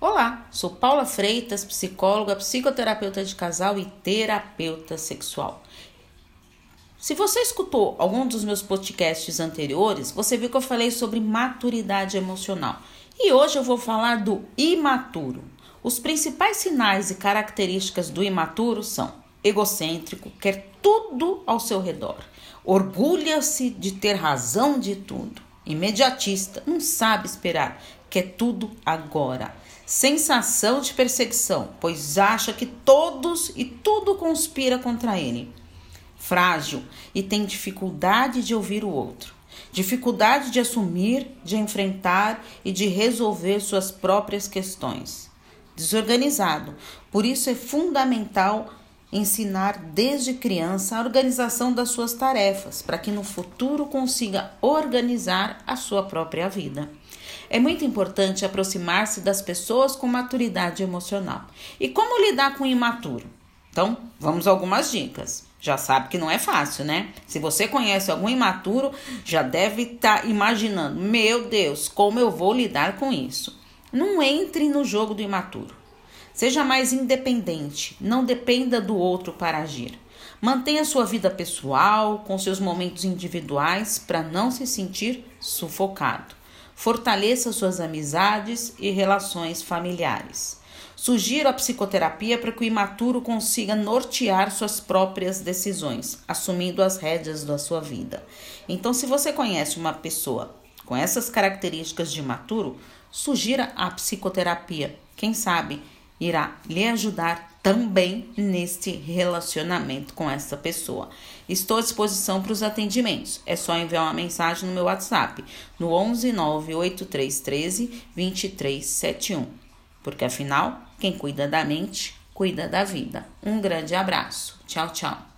Olá, sou Paula Freitas, psicóloga, psicoterapeuta de casal e terapeuta sexual. Se você escutou algum dos meus podcasts anteriores, você viu que eu falei sobre maturidade emocional. E hoje eu vou falar do imaturo. Os principais sinais e características do imaturo são egocêntrico, quer tudo ao seu redor, orgulha-se de ter razão de tudo, imediatista, não sabe esperar, quer tudo agora sensação de perseguição, pois acha que todos e tudo conspira contra ele. Frágil e tem dificuldade de ouvir o outro, dificuldade de assumir, de enfrentar e de resolver suas próprias questões. Desorganizado, por isso é fundamental ensinar desde criança a organização das suas tarefas, para que no futuro consiga organizar a sua própria vida. É muito importante aproximar-se das pessoas com maturidade emocional. E como lidar com o imaturo? Então, vamos a algumas dicas. Já sabe que não é fácil, né? Se você conhece algum imaturo, já deve estar tá imaginando: meu Deus, como eu vou lidar com isso? Não entre no jogo do imaturo. Seja mais independente, não dependa do outro para agir. Mantenha sua vida pessoal, com seus momentos individuais, para não se sentir sufocado. Fortaleça suas amizades e relações familiares. Sugiro a psicoterapia para que o imaturo consiga nortear suas próprias decisões, assumindo as rédeas da sua vida. Então, se você conhece uma pessoa com essas características de imaturo, sugira a psicoterapia. Quem sabe irá lhe ajudar também neste relacionamento com essa pessoa. Estou à disposição para os atendimentos. É só enviar uma mensagem no meu WhatsApp no 11 98313 2371. Porque afinal, quem cuida da mente, cuida da vida. Um grande abraço. Tchau, tchau.